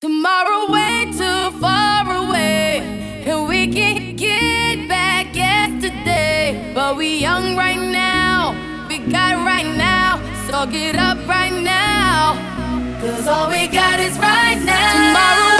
Tomorrow way too far away, and we can't get back yesterday. But we young right now, we got right now, so get up right now. Cause all we got is right now. Tomorrow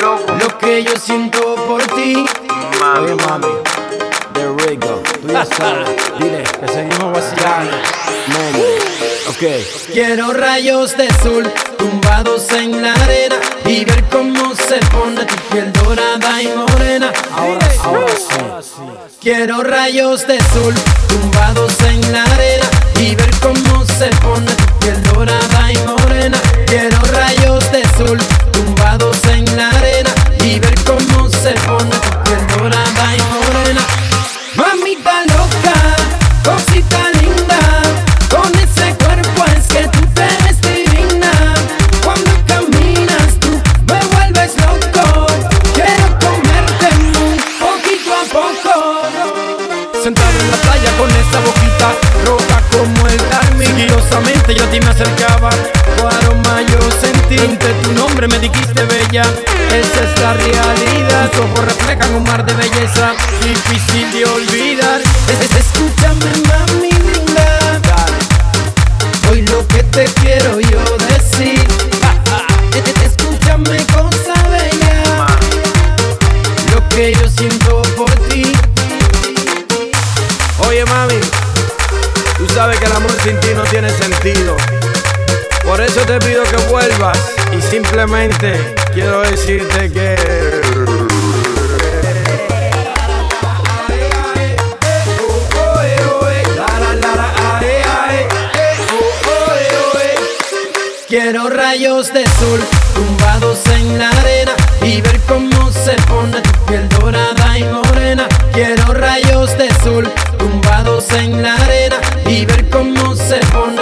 loco, lo que yo siento por ti. mami. Oye mami, de Rico, tú ya sabes, dile que seguimos vacilando. Nene, ok. Quiero rayos de sol tumbados en la arena y ver cómo se pone tu piel dorada y morena. Ahora, ahora sí. Quiero rayos de sol tumbados en la arena y ver cómo se pone tu piel dorada y morena. Quiero rayos de sol tumbados en la arena yo a ti me acercaba Tu aroma yo sentí. Entre tu nombre me dijiste bella Esa es la realidad. Tus ojos reflejan un mar de belleza Difícil de olvidar. Es- es- Escúchame mami te quiero yo decir. Es- es- Escúchame cosa bella Lo que yo siento por ti. Oye mami, tú sabes que el amor sin ti no tiene sentido. Por eso te pido que vuelvas y simplemente quiero decirte que... Quiero rayos de sol tumbados en la arena y ver cómo se pone tu piel dorada y morena. Quiero rayos de sol tumbados en la arena y ver cómo se pone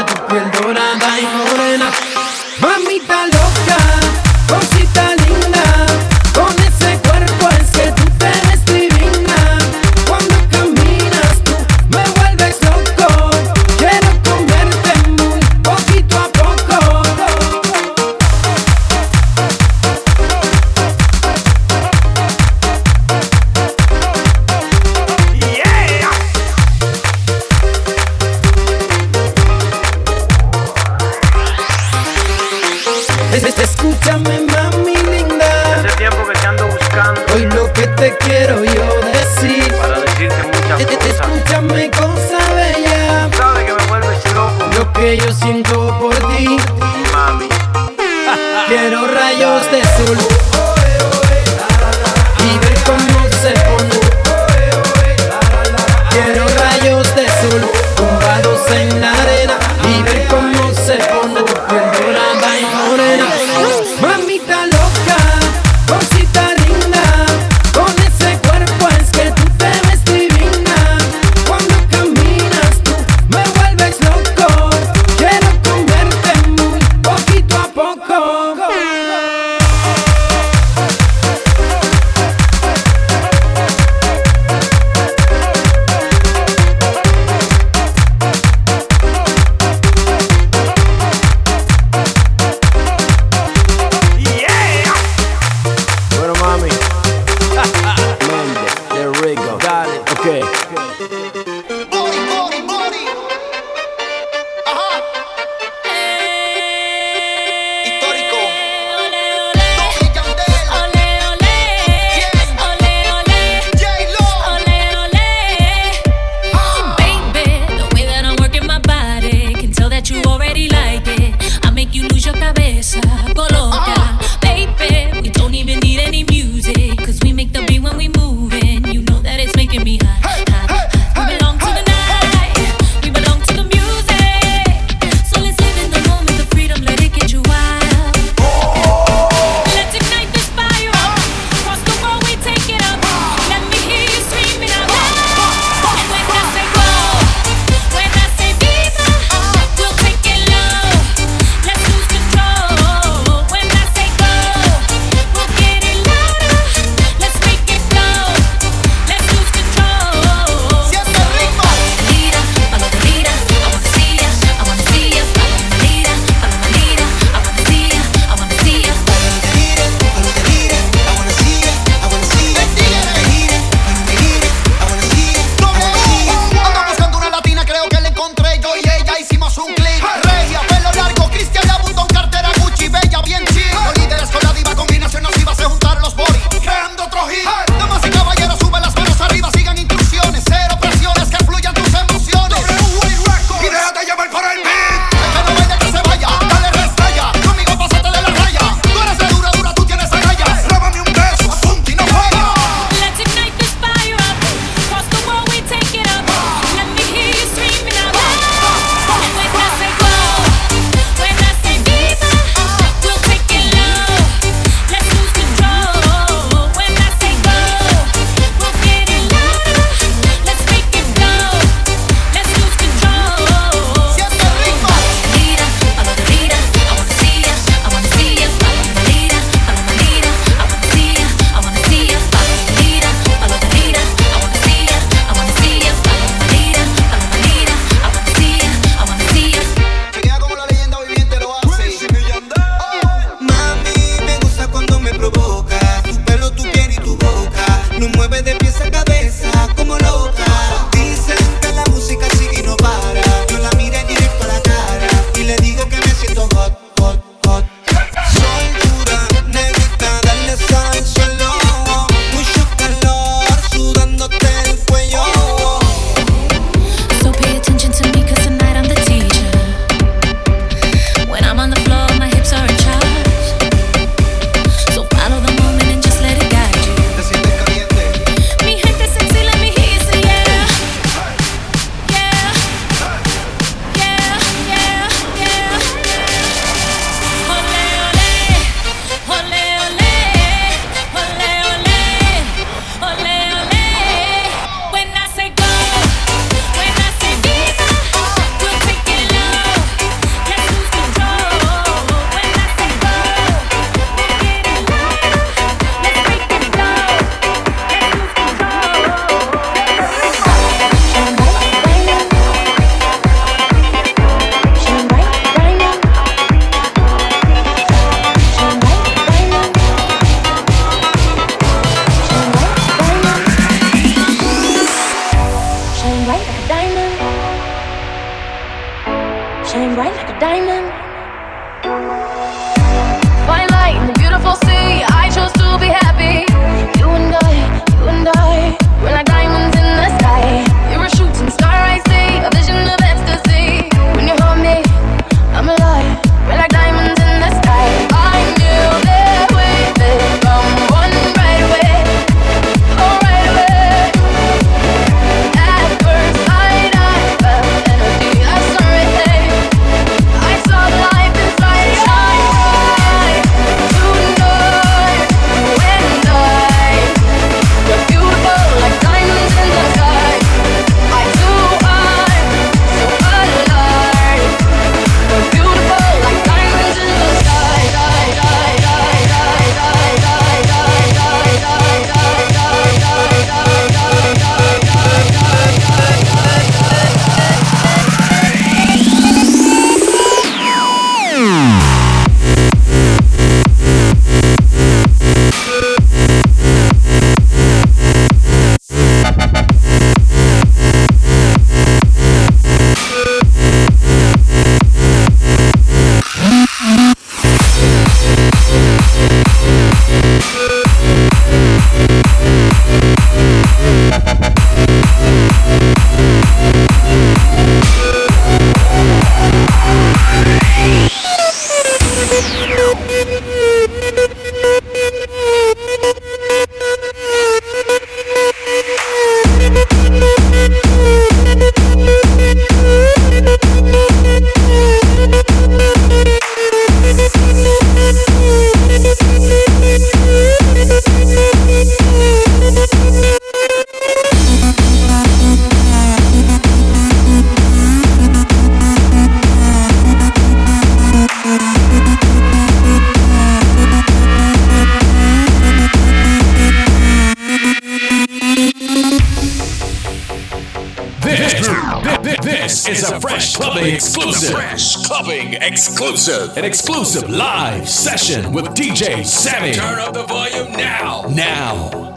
Clubbing exclusive. Fresh Clubbing exclusive. An exclusive live session with DJ Sammy. Turn up the volume now. Now.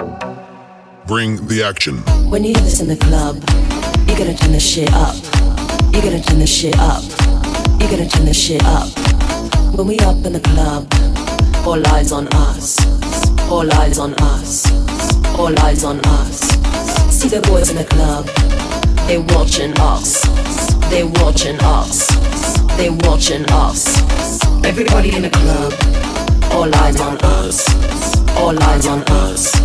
Bring the action. When you hear this in the club, you gotta turn the shit up. You gotta turn the shit up. You gotta turn the shit up. When we up in the club, all eyes on us. All eyes on us. All eyes on us. See the boys in the club, they watching us. They watching us. They watching us. Everybody in the club, all eyes on us. All eyes on us.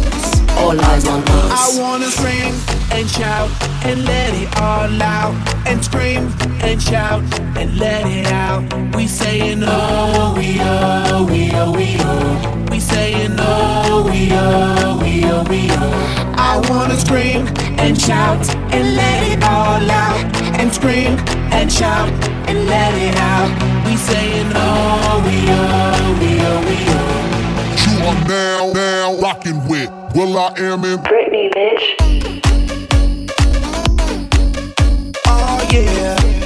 All eyes on us. I wanna scream and shout and let it all out. And scream and shout and let it out. We saying oh, we oh, we oh, we oh. We saying oh, we oh, we oh, we oh. I wanna scream and shout and let it all out. And scream and shout and let it out. We saying oh, we oh, we oh, we oh. You are now, now rocking with will.i.am in Britney, bitch. Oh yeah.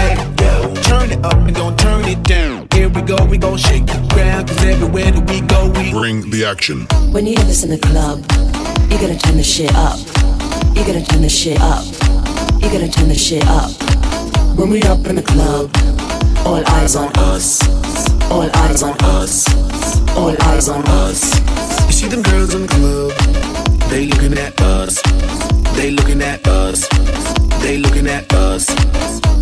Turn it up and gon' turn it down. Here we go, we gon' shake the ground. Cause everywhere that we go, we Bring the action. When you hear this in the club, you gotta turn the shit up. You gotta turn the shit up. You gotta turn the shit up. When we up in the club, all eyes on us. All eyes on us. All eyes on us. You see them girls in the club, they looking at us. They looking at us. They looking at us.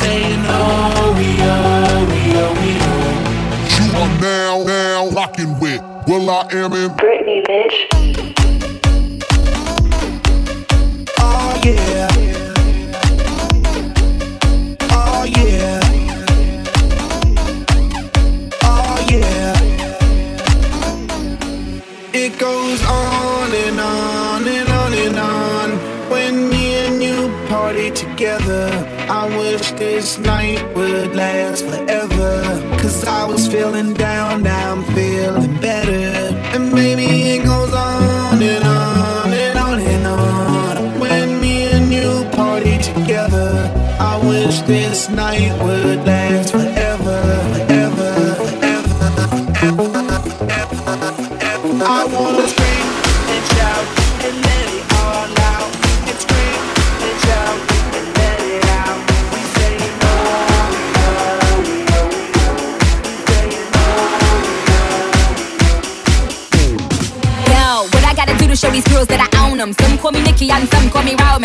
saying oh we oh we oh we oh. You are now now rocking with will.i.am in Britney, bitch. Oh, oh, oh yeah. It goes on and on and on and on when me and you party together this night would last forever. Cause I was feeling down, now I'm feeling better. And maybe it goes on and on and on and on. When me and you party together, I wish this night would last forever.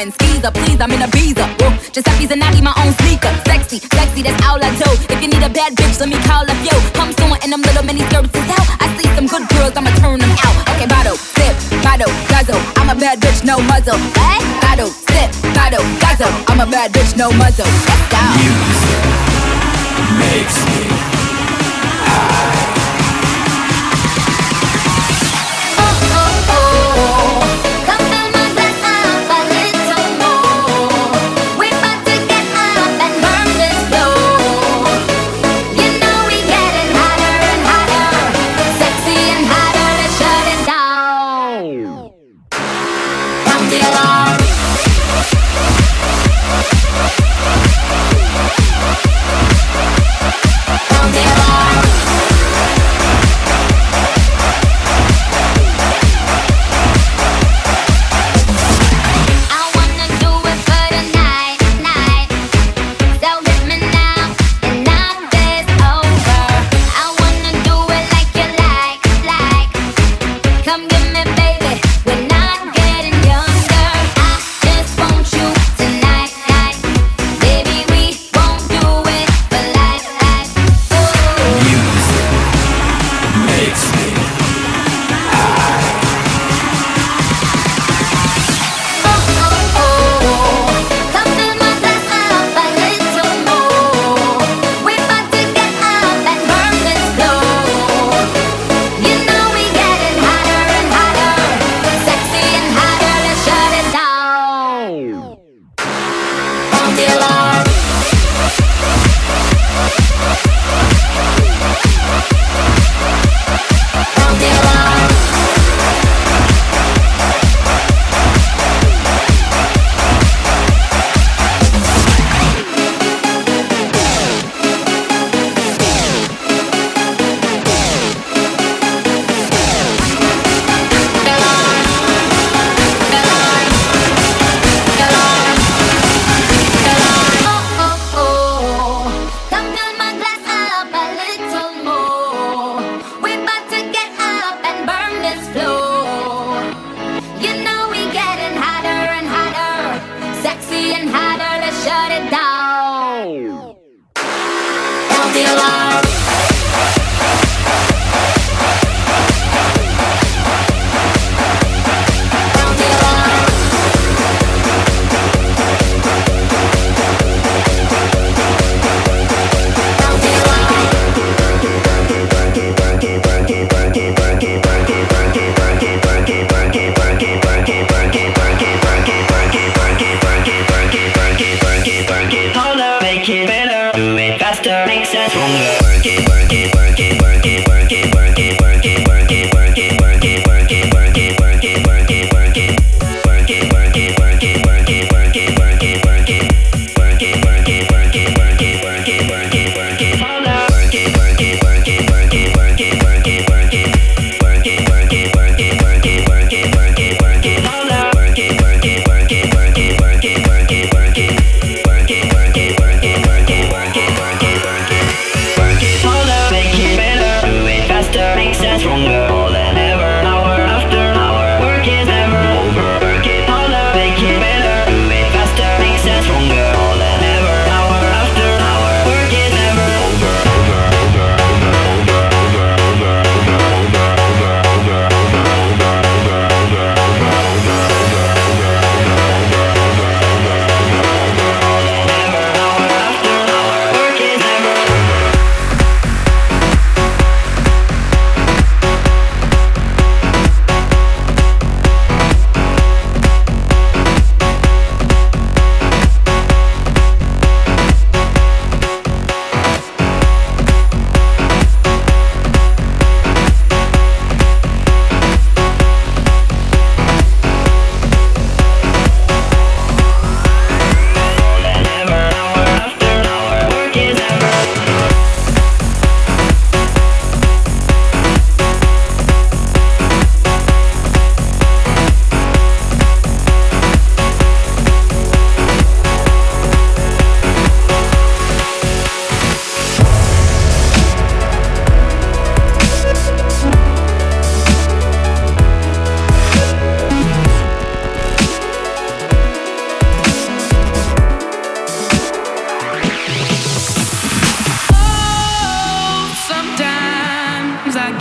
German skeezer. Please, I'm in a beezer. Woo. Giuseppe Zanotti, my own sneaker. Sexy, sexy, that's all I do. If you need a bad bitch, let me call a few. Come soon, and them little mini services. out. I see some good girls, I'ma turn them out. Okay, bottle, sip, bottle, guzzle. I'm a bad bitch, no muzzle. Hey, Bottle, sip, bottle, guzzle. I'm a bad bitch, no muzzle. Let's go. Music makes me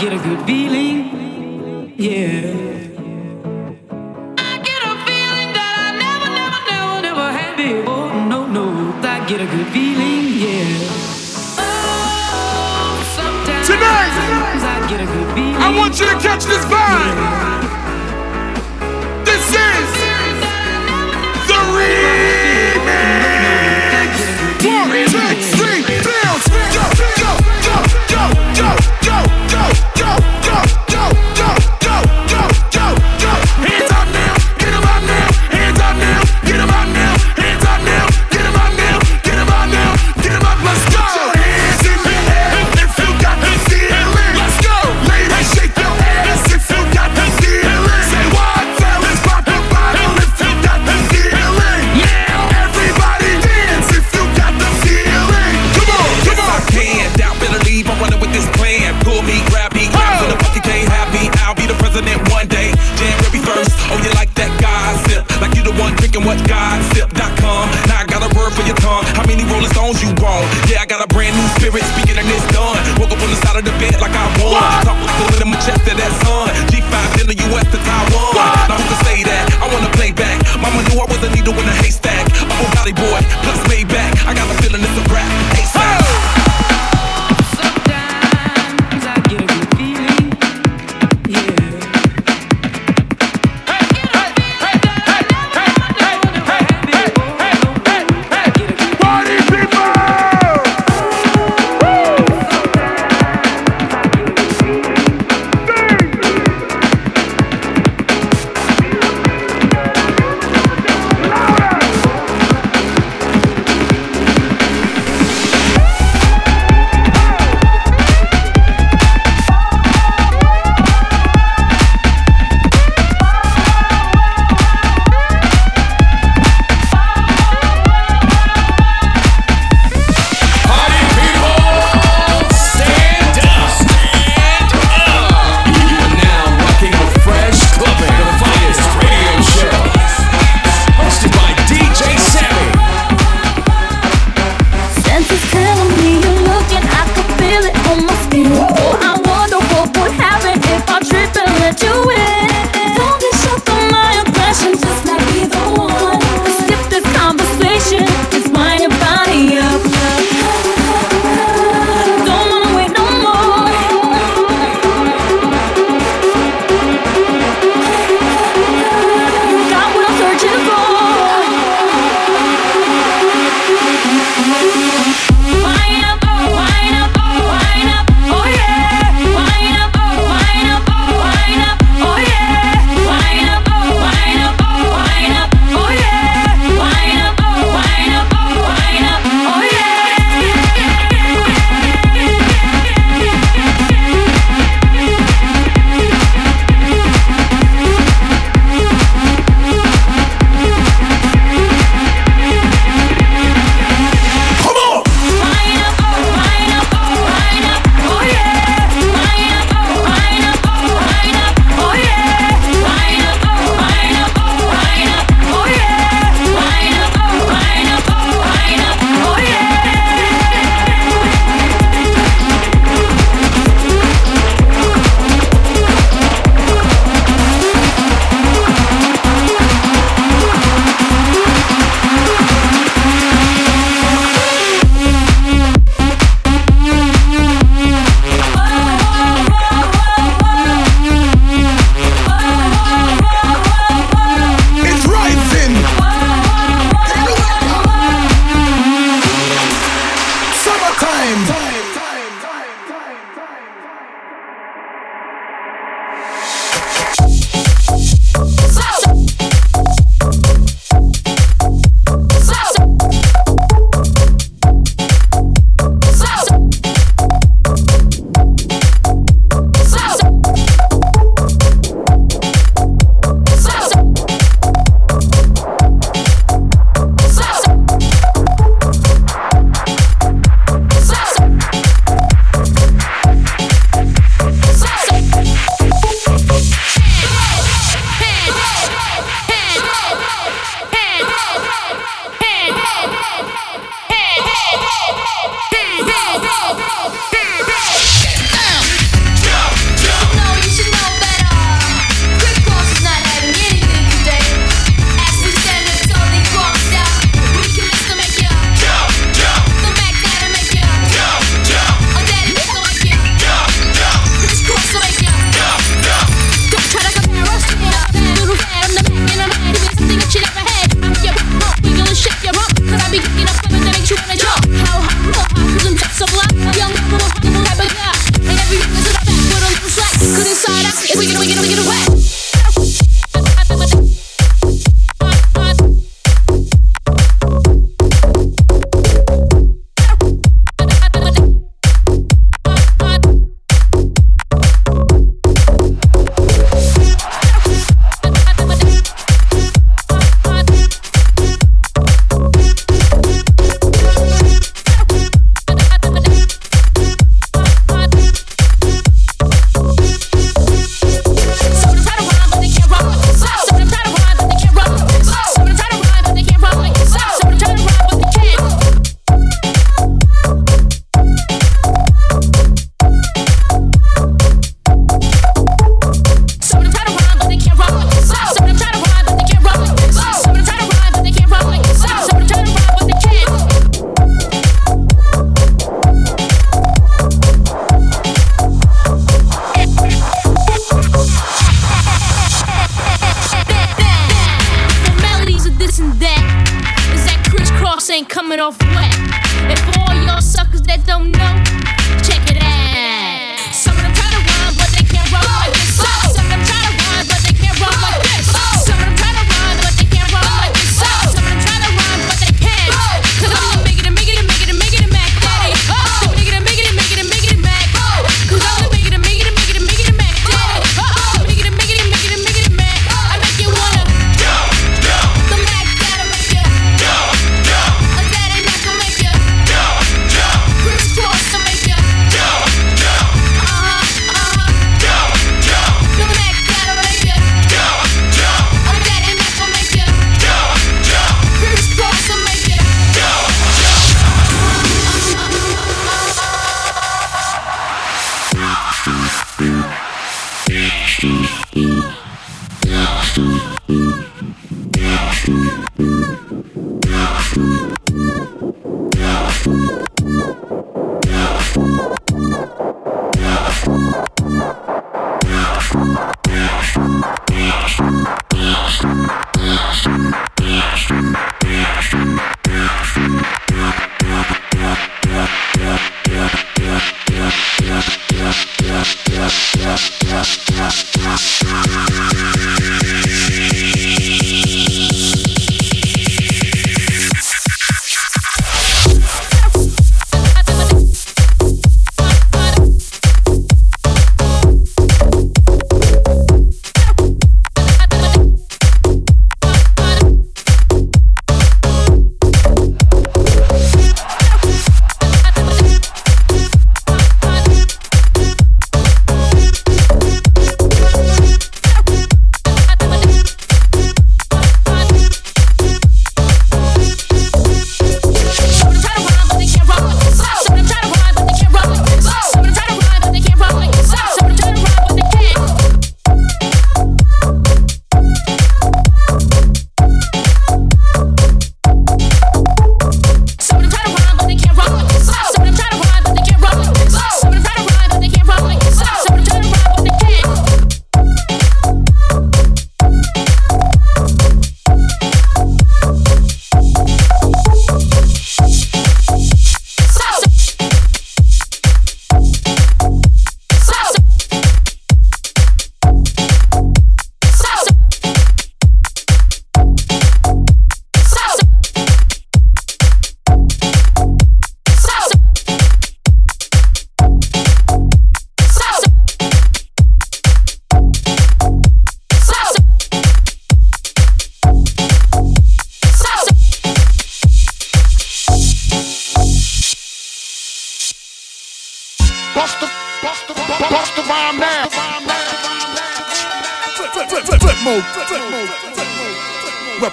get a good feeling. Yeah. I get a feeling that I never, never, never, never had before. No, no, I get a good feeling. Yeah. Oh, sometimes Tonight, I get a good feeling. I want you to catch this vibe.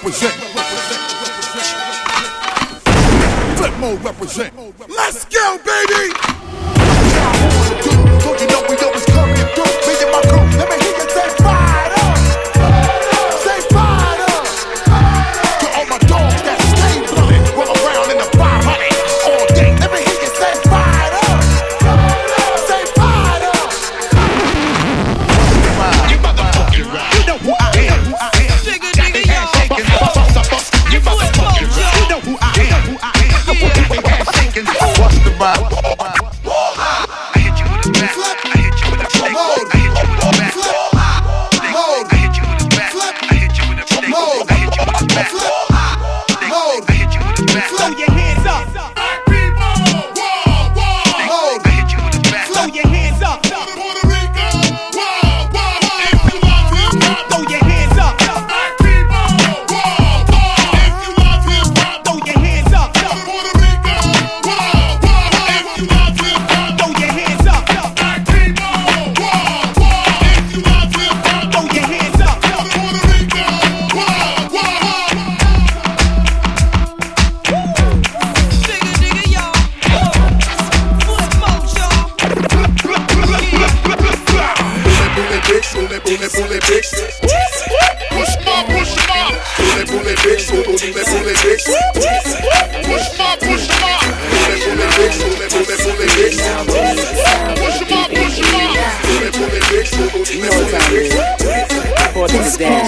Represent. Flipmode represent. Let's bully, bully, bully, bitch. Push my, push my. Bully, bully, bitch, bully, bully, bully, bitch. Push my, push my. Bully, bully, bitch, bully, bully, bully, bitch. Push my, push my. Bully, bully, bitch, bully, bully, bully, bitch. Boy, this is dance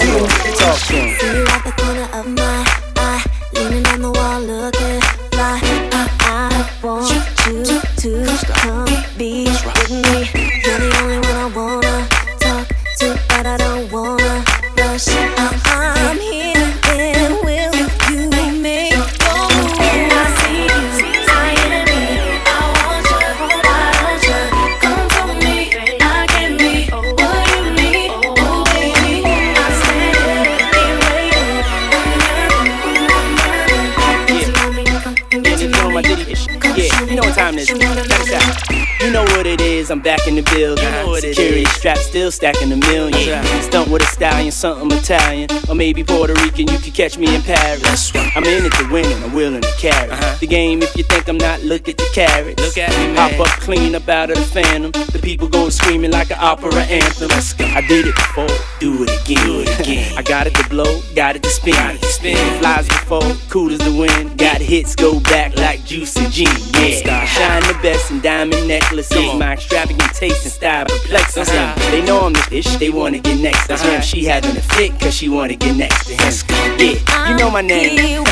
floor. Talk still stacking a million. Stunt with a stallion, something Italian. Or maybe Puerto Rican, you could catch me in Paris. I'm in it to win and I'm willing to carry uh-huh. the game. If you think I'm not, look at the carats. Look at me, Hop up clean up out of the phantom. The people going screaming like an opera anthem. I did it before, do it again. Do it again. I got it to blow, got it to spin. Got it to spin. Flies before, cool as the wind. Got hits, go back like juicy G. Yeah, shine the best in diamond necklaces. My extravagant taste and style perplexes them. They know I'm the ish, they wanna get next to him. She having a fit, cause she wanna get next to him. Yeah, you know my name.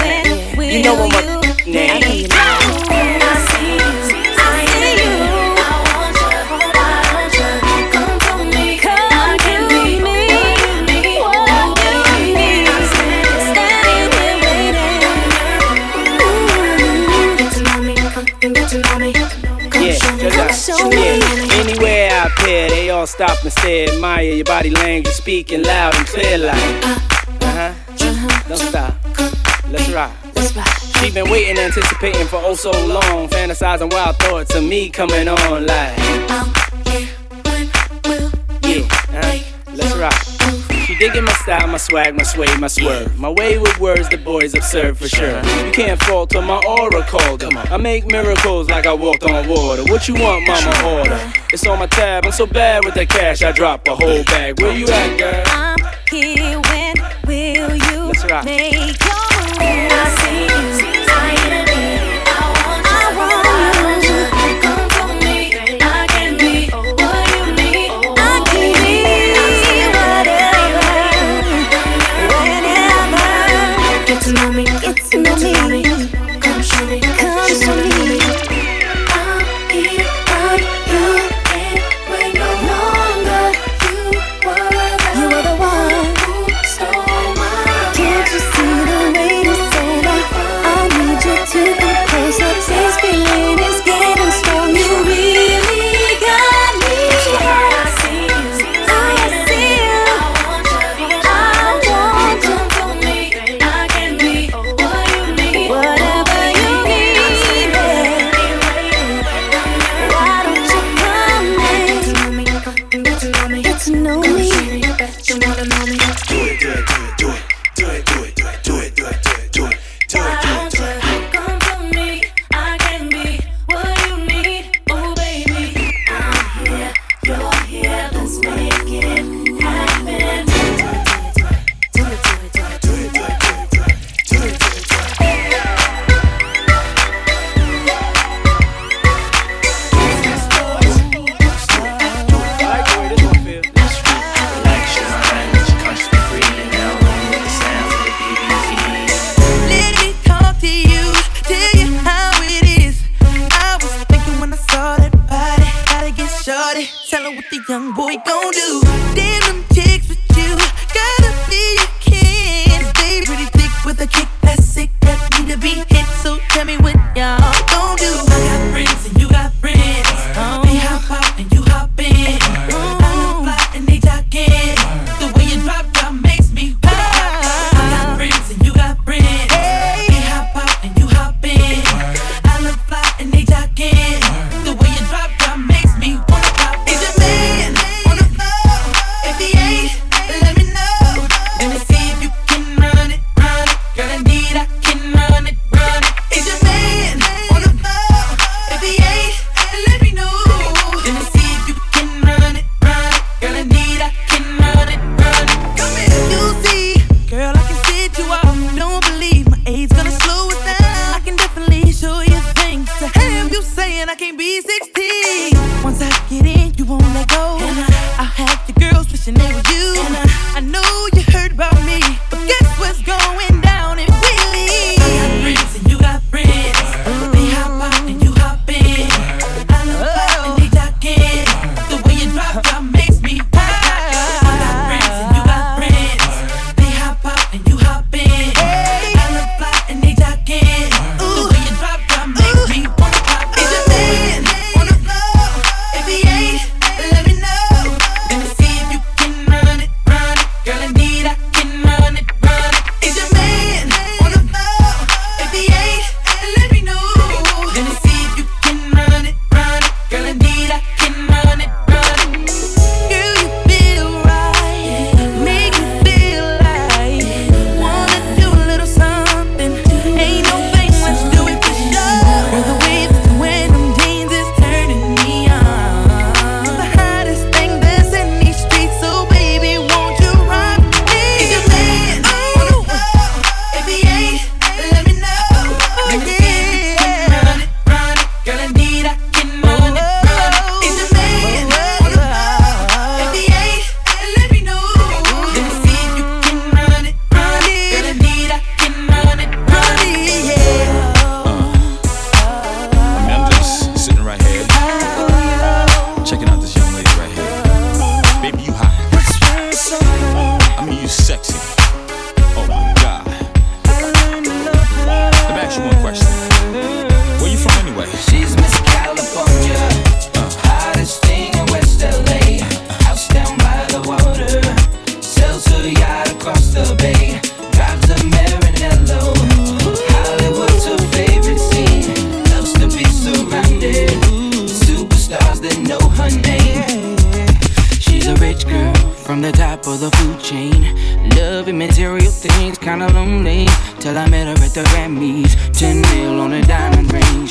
You know what my name. All stop and stare, admire your body language, speaking loud and clear like. Uh huh. Don't stop. Let's rock. She been waiting, anticipating for oh so long, fantasizing wild thoughts of me coming on like. Yeah, uh, let's rock. She digging my style, my swag, my sway, my swerve. My way with words, the boys observe for sure. You can't fault to my aura called her. I make miracles like I walked on water. What you want, mama? Order. It's on my tab. I'm so bad with that cash, I drop a whole bag. Where you at, girl? I'm here when will you Let's rock. make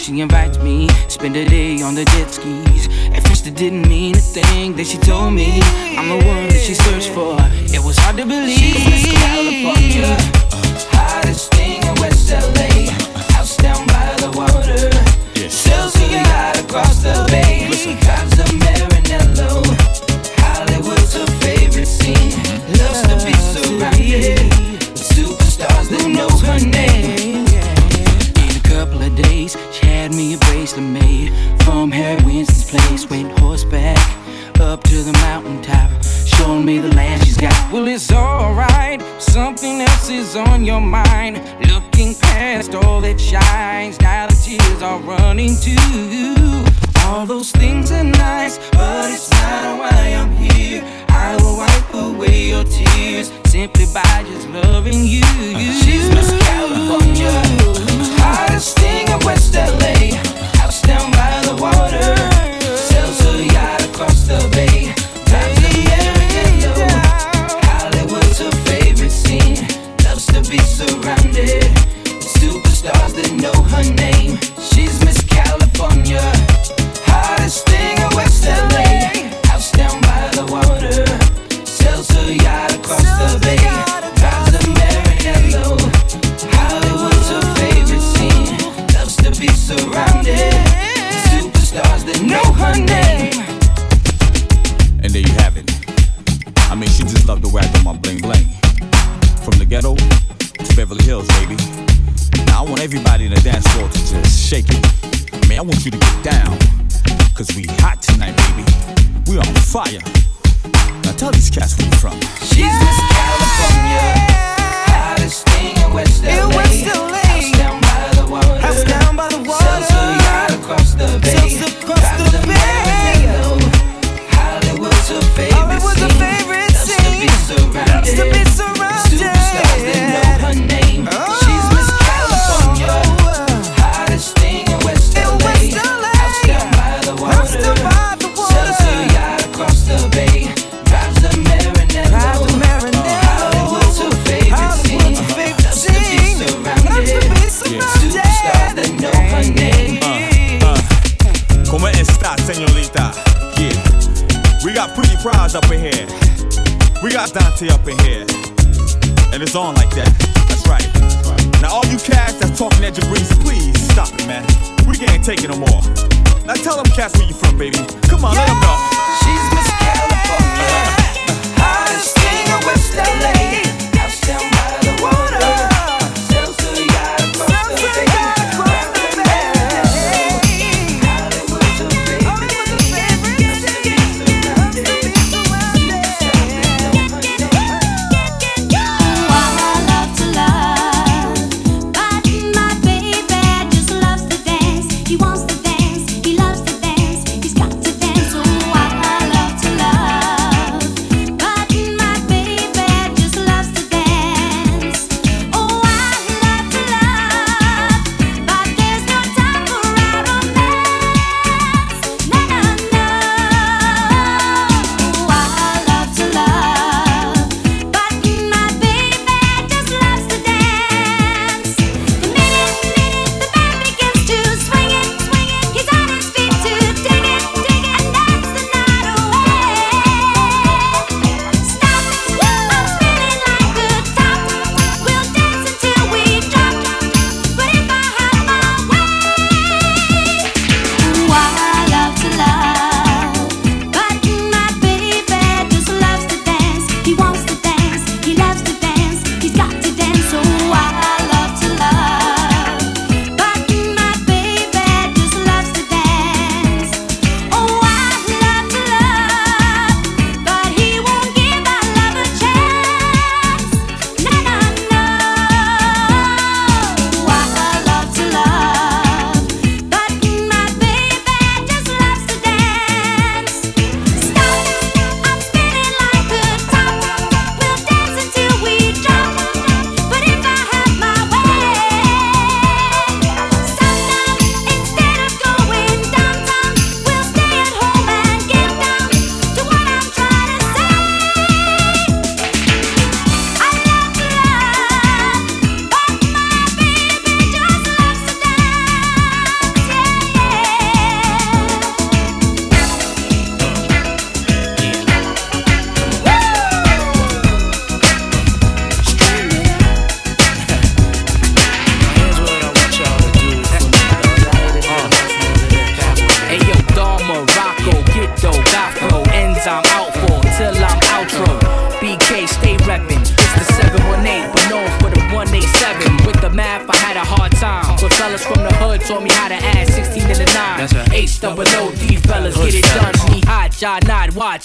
she invites me. Spend a day on the jet skis. At first, it didn't mean a thing that she told me. I'm the one that she searched for. It was hard to believe. She's California, uh, hottest thing in West LA. House down by the water, across the bay. She's Miss got Dante up in here. And it's on like that. That's right. Now, all you cats that's talking at Jabriz, please stop it, man. We can't take it no more. Now, tell them cats where you from, baby.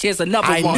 Here's another I one.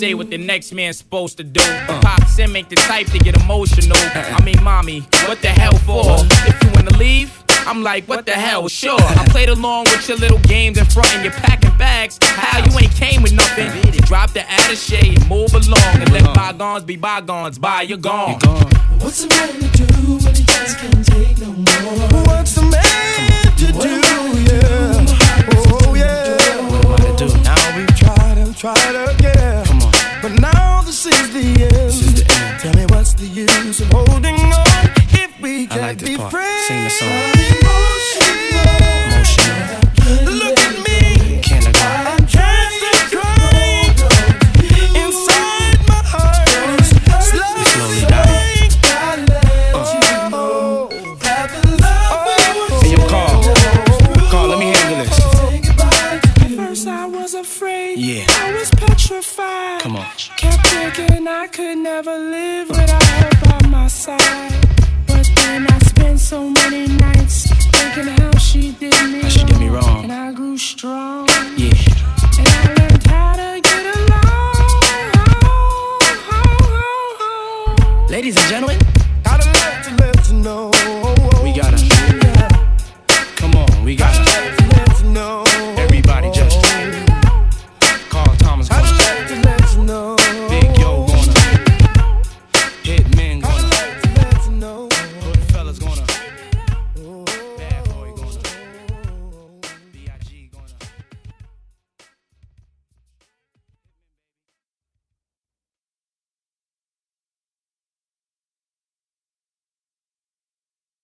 Say what the next man's supposed to do. Pops in make the type to get emotional. I mean, mommy, what the hell for? If you wanna leave, I'm like, what the hell? Sure. I played along with your little games in front and you're packing bags. How you ain't came with nothing? Drop the attache and move along and let bygones be bygones. Bye, you're gone. What's a man to do when he just can't take no more? What's a man to do? Yeah. Oh yeah. Now we've tried and tried again. Come on. But this is the end. Tell me what's the use of holding on if we can't like be part. friends? Sing the song. Emotional. Look could never live without her by my side. But then I spent so many nights thinking how she did me How she did me wrong. And I grew strong. Yeah. And I learned how to get along. Ladies and gentlemen,